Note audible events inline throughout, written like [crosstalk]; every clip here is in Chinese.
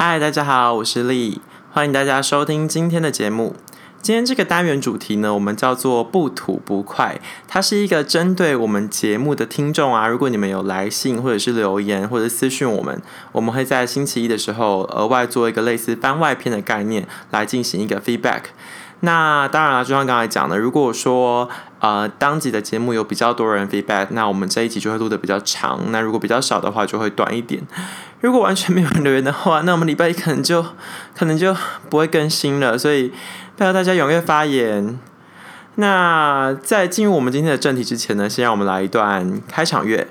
嗨，大家好，我是丽，欢迎大家收听今天的节目。今天这个单元主题呢，我们叫做“不吐不快”，它是一个针对我们节目的听众啊，如果你们有来信或者是留言或者私讯我们，我们会在星期一的时候额外做一个类似番外篇的概念来进行一个 feedback。那当然了，就像刚才讲的，如果说呃当集的节目有比较多人 feedback，那我们这一集就会录的比较长；那如果比较少的话，就会短一点。如果完全没有人留言的话，那我们礼拜一可能就 [laughs] 可能就不会更新了。所以，拜托大家踊跃发言。那在进入我们今天的正题之前呢，先让我们来一段开场乐。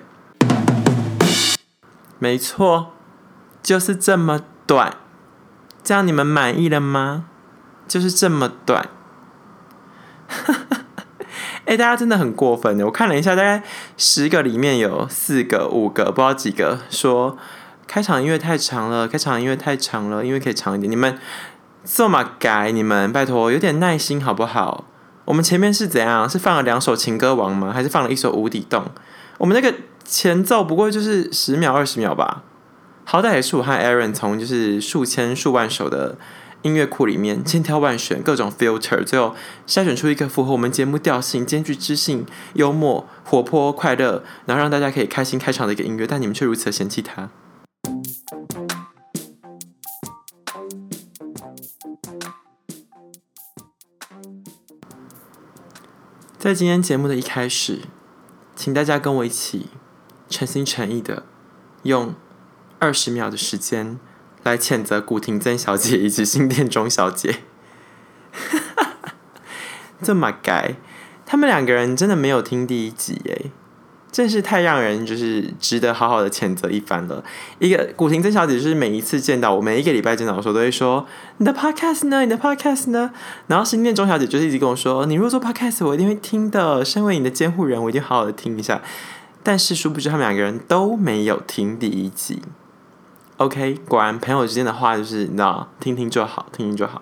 没错，就是这么短，这样你们满意了吗？就是这么短，[laughs] 哎，大家真的很过分的。我看了一下，大概十个里面有四个、五个，不知道几个说开场音乐太长了，开场音乐太长了，因为可以长一点。你们这么改，你们拜托有点耐心好不好？我们前面是怎样？是放了两首情歌王吗？还是放了一首无底洞？我们那个前奏不过就是十秒、二十秒吧，好歹也是我和 Aaron 从就是数千、数万首的。音乐库里面千挑万选，各种 filter，最后筛选出一个符合我们节目调性、兼具知性、幽默、活泼、快乐，然后让大家可以开心开场的一个音乐，但你们却如此的嫌弃它。在今天节目的一开始，请大家跟我一起诚心诚意的用二十秒的时间。来谴责古婷曾小姐以及新店钟小姐，[laughs] 这么改，他们两个人真的没有听第一集哎，真是太让人就是值得好好的谴责一番了。一个古婷曾小姐就是每一次见到我，每一个礼拜见到我时候都会说你的 podcast 呢，你的 podcast 呢，然后新店钟小姐就是一直跟我说，你如果做 podcast，我一定会听的，身为你的监护人，我一定好好的听一下。但是殊不知他们两个人都没有听第一集。OK，果然朋友之间的话就是你知道，听听就好，听听就好。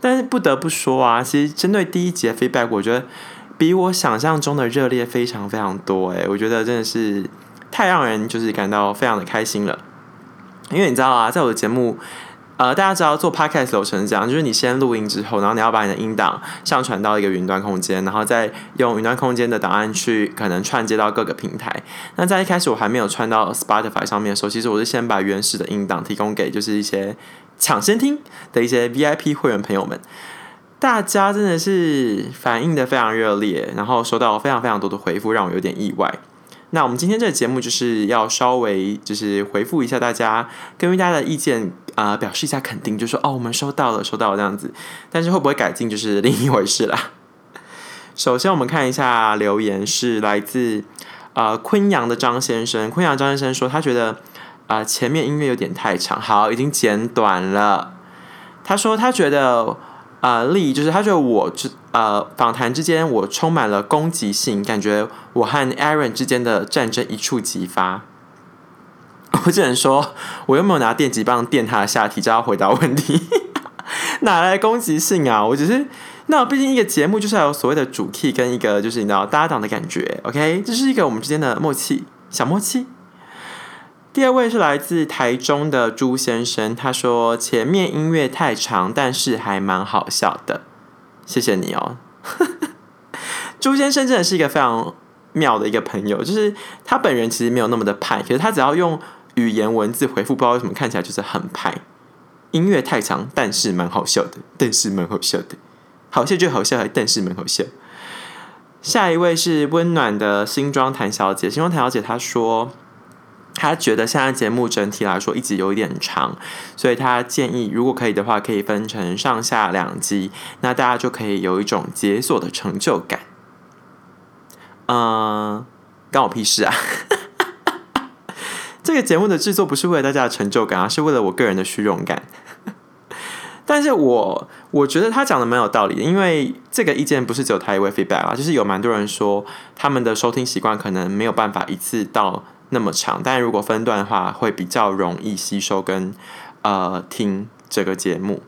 但是不得不说啊，其实针对第一集的 feedback，我觉得比我想象中的热烈非常非常多。诶，我觉得真的是太让人就是感到非常的开心了。因为你知道啊，在我的节目。呃，大家知道做 podcast 流程是这样，就是你先录音之后，然后你要把你的音档上传到一个云端空间，然后再用云端空间的档案去可能串接到各个平台。那在一开始我还没有串到 Spotify 上面的时候，其实我是先把原始的音档提供给就是一些抢先听的一些 VIP 会员朋友们。大家真的是反应的非常热烈，然后收到非常非常多的回复，让我有点意外。那我们今天这个节目就是要稍微就是回复一下大家，跟大家的意见啊，表示一下肯定，就说哦，我们收到了，收到了这样子。但是会不会改进，就是另一回事啦。[laughs] 首先，我们看一下留言，是来自呃昆阳的张先生。昆阳张先生说，他觉得啊前面音乐有点太长，好，已经剪短了。他说他觉得。啊，利益就是他觉得我之呃访谈之间我充满了攻击性，感觉我和 Aaron 之间的战争一触即发。[laughs] 我只能说，我又没有拿电击棒电他的下体，就要回答问题，[laughs] 哪来攻击性啊？我只是那毕竟一个节目就是要有所谓的主 key 跟一个就是你知道搭档的感觉，OK，这是一个我们之间的默契，小默契。第二位是来自台中的朱先生，他说前面音乐太长，但是还蛮好笑的，谢谢你哦。[laughs] 朱先生真的是一个非常妙的一个朋友，就是他本人其实没有那么的派，可是他只要用语言文字回复，不知道为什么看起来就是很派。音乐太长，但是蛮好笑的，但是蛮好笑的，好笑就好笑，还但是蛮好笑。下一位是温暖的新装谭小姐，新装谭小姐她说。他觉得现在节目整体来说一直有一点长，所以他建议如果可以的话，可以分成上下两集，那大家就可以有一种解锁的成就感。嗯，关我屁事啊！[laughs] 这个节目的制作不是为了大家的成就感，而是为了我个人的虚荣感。[laughs] 但是我我觉得他讲的蛮有道理的，因为这个意见不是只有他一位 feedback 啊，就是有蛮多人说他们的收听习惯可能没有办法一次到。那么长，但如果分段的话，会比较容易吸收跟呃听这个节目。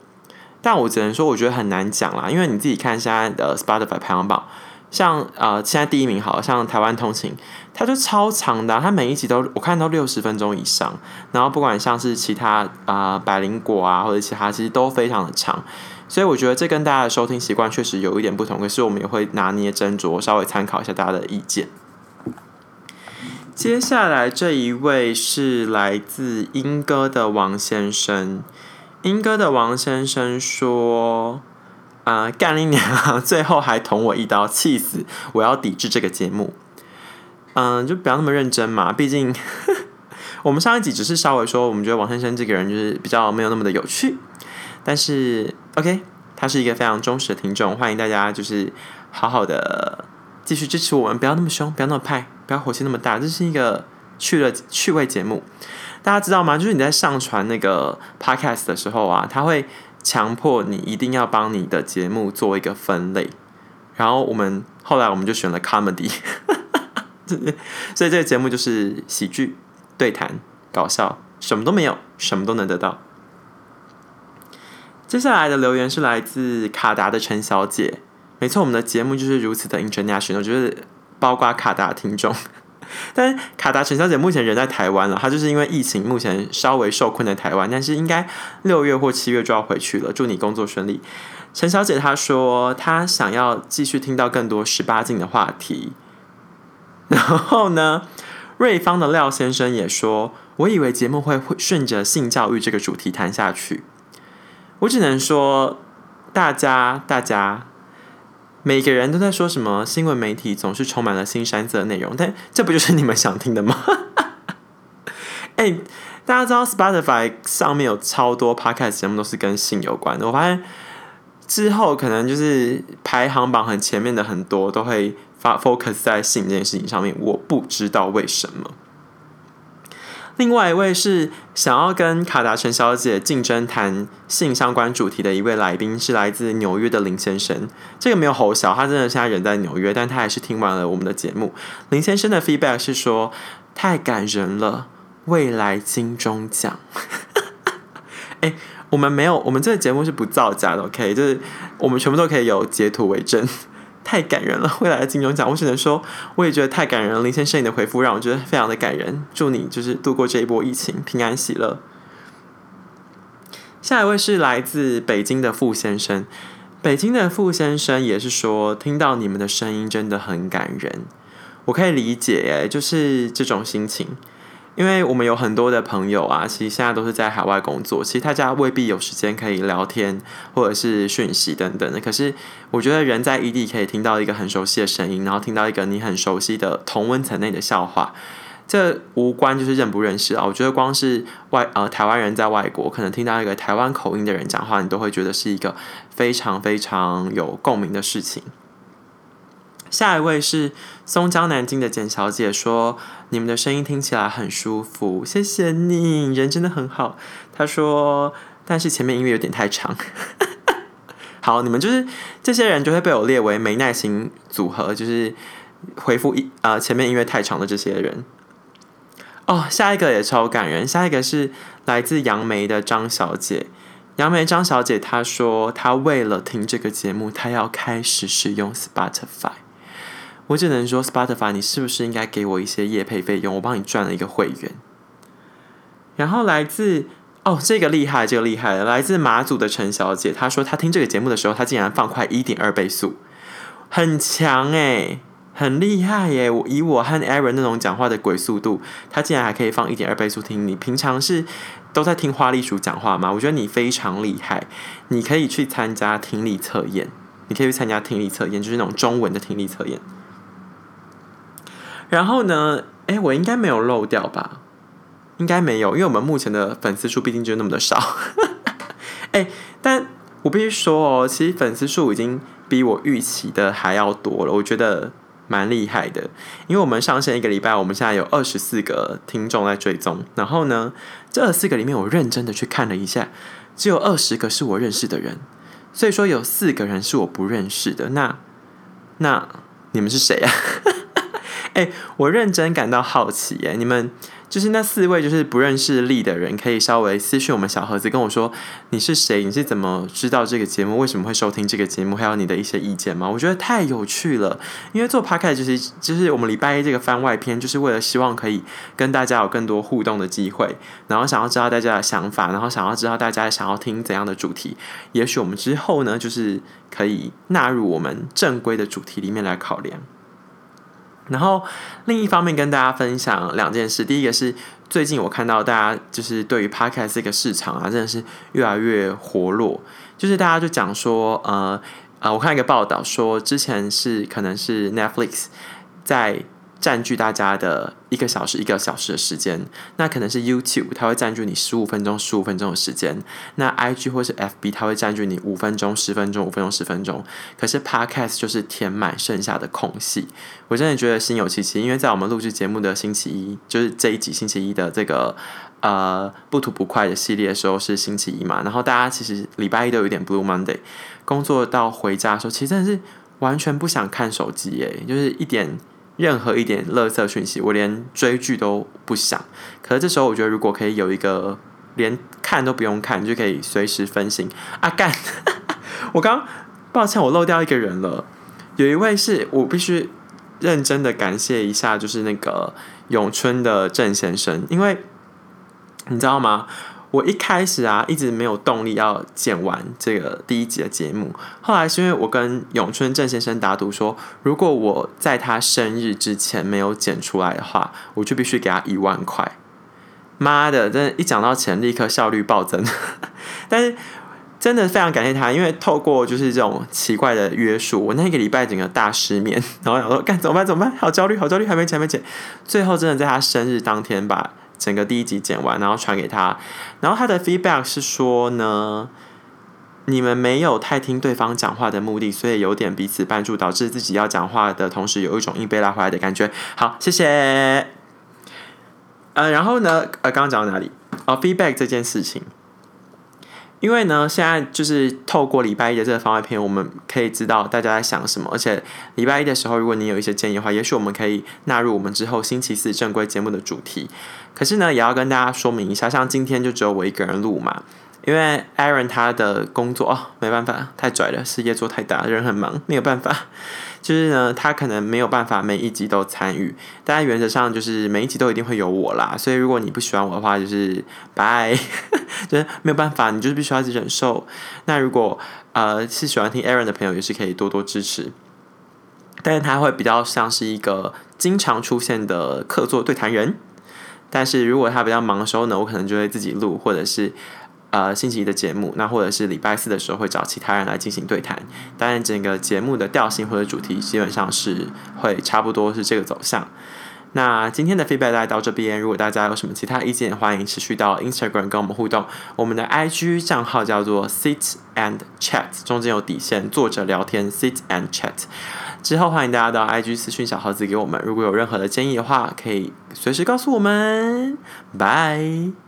但我只能说，我觉得很难讲啦，因为你自己看现在的 Spotify 排行榜，像呃，现在第一名好像台湾通勤，它就超长的，它每一集都我看到六十分钟以上。然后不管像是其他啊百灵果啊或者其他，其实都非常的长。所以我觉得这跟大家的收听习惯确实有一点不同，可是我们也会拿捏斟酌，稍微参考一下大家的意见。接下来这一位是来自英歌的王先生。英歌的王先生说：“啊，干你娘！最后还捅我一刀，气死！我要抵制这个节目。嗯，就不要那么认真嘛。毕竟 [laughs] 我们上一集只是稍微说，我们觉得王先生这个人就是比较没有那么的有趣。但是 OK，他是一个非常忠实的听众，欢迎大家就是好好的继续支持我们，不要那么凶，不要那么派。”不要火气那么大，这是一个趣的趣味节目，大家知道吗？就是你在上传那个 podcast 的时候啊，他会强迫你一定要帮你的节目做一个分类，然后我们后来我们就选了 comedy，[laughs] 所以这个节目就是喜剧、对谈、搞笑，什么都没有，什么都能得到。接下来的留言是来自卡达的陈小姐，没错，我们的节目就是如此的 international，就是。包括卡达听众，[laughs] 但卡达陈小姐目前人在台湾了，她就是因为疫情目前稍微受困在台湾，但是应该六月或七月就要回去了。祝你工作顺利，陈小姐她说她想要继续听到更多十八禁的话题。[laughs] 然后呢，瑞芳的廖先生也说，我以为节目会会顺着性教育这个主题谈下去，我只能说大家大家。每个人都在说什么？新闻媒体总是充满了新山色的内容，但这不就是你们想听的吗？[laughs] 哎，大家知道 Spotify 上面有超多 Podcast 节目都是跟性有关的。我发现之后可能就是排行榜很前面的很多都会发 focus 在性这件事情上面，我不知道为什么。另外一位是想要跟卡达陈小姐竞争谈性相关主题的一位来宾，是来自纽约的林先生。这个没有吼小，他真的现在人在纽约，但他还是听完了我们的节目。林先生的 feedback 是说太感人了，未来金钟奖。[laughs] 哎，我们没有，我们这个节目是不造假的，OK，就是我们全部都可以有截图为证。太感人了！未来的金钟奖，我只能说，我也觉得太感人了。林先生，你的回复让我觉得非常的感人。祝你就是度过这一波疫情，平安喜乐。下一位是来自北京的傅先生，北京的傅先生也是说，听到你们的声音真的很感人。我可以理解，哎，就是这种心情。因为我们有很多的朋友啊，其实现在都是在海外工作，其实大家未必有时间可以聊天或者是讯息等等的。可是我觉得人在异地可以听到一个很熟悉的声音，然后听到一个你很熟悉的同温层内的笑话，这无关就是认不认识啊。我觉得光是外呃台湾人在外国，可能听到一个台湾口音的人讲话，你都会觉得是一个非常非常有共鸣的事情。下一位是松江南京的简小姐说：“你们的声音听起来很舒服，谢谢你，人真的很好。”她说：“但是前面音乐有点太长。[laughs] ”好，你们就是这些人就会被我列为没耐心组合，就是回复一啊前面音乐太长的这些人。哦，下一个也超感人，下一个是来自杨梅的张小姐。杨梅张小姐她说：“她为了听这个节目，她要开始使用 Spotify。”我只能说，Spotify，你是不是应该给我一些业配费用？我帮你赚了一个会员。然后来自哦，这个厉害，这个厉害了，来自马祖的陈小姐，她说她听这个节目的时候，她竟然放快一点二倍速，很强诶，很厉害耶！我以我和 Aaron 那种讲话的鬼速度，她竟然还可以放一点二倍速听。你平常是都在听花栗鼠讲话吗？我觉得你非常厉害，你可以去参加听力测验，你可以去参加听力测验，就是那种中文的听力测验。然后呢？哎，我应该没有漏掉吧？应该没有，因为我们目前的粉丝数毕竟就那么的少。[laughs] 哎，但我必须说哦，其实粉丝数已经比我预期的还要多了，我觉得蛮厉害的。因为我们上线一个礼拜，我们现在有二十四个听众在追踪。然后呢，这二十四个里面，我认真的去看了一下，只有二十个是我认识的人，所以说有四个人是我不认识的。那那你们是谁啊？哎，我认真感到好奇耶！你们就是那四位就是不认识力的人，可以稍微私讯我们小盒子跟我说你是谁，你是怎么知道这个节目，为什么会收听这个节目，还有你的一些意见吗？我觉得太有趣了，因为做 p o c a s t 就是就是我们礼拜一这个番外篇，就是为了希望可以跟大家有更多互动的机会，然后想要知道大家的想法，然后想要知道大家想要听怎样的主题，也许我们之后呢，就是可以纳入我们正规的主题里面来考量。然后另一方面跟大家分享两件事，第一个是最近我看到大家就是对于 podcast 这个市场啊，真的是越来越活络，就是大家就讲说，呃呃，我看一个报道说，之前是可能是 Netflix 在。占据大家的一个小时、一个小时的时间，那可能是 YouTube，它会占据你十五分钟、十五分钟的时间。那 IG 或是 FB，它会占据你五分钟、十分钟、五分钟、十分钟。可是 Podcast 就是填满剩下的空隙。我真的觉得心有戚戚，因为在我们录制节目的星期一，就是这一集星期一的这个呃不吐不快的系列的时候是星期一嘛，然后大家其实礼拜一都有点 Blue Monday，工作到回家的时候，其实真的是完全不想看手机诶，就是一点。任何一点垃圾讯息，我连追剧都不想。可是这时候，我觉得如果可以有一个连看都不用看，就可以随时分心啊！干，[laughs] 我刚抱歉，我漏掉一个人了。有一位是我必须认真的感谢一下，就是那个永春的郑先生，因为你知道吗？我一开始啊，一直没有动力要剪完这个第一集的节目。后来是因为我跟永春郑先生打赌说，如果我在他生日之前没有剪出来的话，我就必须给他一万块。妈的，真的，一讲到钱，立刻效率暴增。[laughs] 但是真的非常感谢他，因为透过就是这种奇怪的约束，我那一个礼拜整个大失眠，然后想说干怎么办？怎么办？好焦虑，好焦虑，还没剪，没剪。最后真的在他生日当天把。整个第一集剪完，然后传给他，然后他的 feedback 是说呢，你们没有太听对方讲话的目的，所以有点彼此绊住，导致自己要讲话的同时有一种硬被拉回来的感觉。好，谢谢。呃，然后呢，呃，刚刚讲到哪里？哦，feedback 这件事情。因为呢，现在就是透过礼拜一的这个番外篇，我们可以知道大家在想什么。而且礼拜一的时候，如果你有一些建议的话，也许我们可以纳入我们之后星期四正规节目的主题。可是呢，也要跟大家说明一下，像今天就只有我一个人录嘛，因为 Aaron 他的工作哦，没办法，太拽了，事业做太大，人很忙，没有办法。就是呢，他可能没有办法每一集都参与，但原则上就是每一集都一定会有我啦。所以如果你不喜欢我的话，就是拜，[laughs] 就是没有办法，你就是必须要去忍受。那如果呃是喜欢听 Aaron 的朋友，也是可以多多支持。但是他会比较像是一个经常出现的客座对谈人。但是如果他比较忙的时候呢，我可能就会自己录，或者是。呃，星期一的节目，那或者是礼拜四的时候会找其他人来进行对谈。当然，整个节目的调性或者主题基本上是会差不多是这个走向。那今天的 feedback 大到这边，如果大家有什么其他意见，欢迎持续到 Instagram 跟我们互动。我们的 IG 账号叫做 Sit and Chat，中间有底线，坐着聊天 Sit and Chat。之后欢迎大家到 IG 私讯小盒子给我们，如果有任何的建议的话，可以随时告诉我们。拜。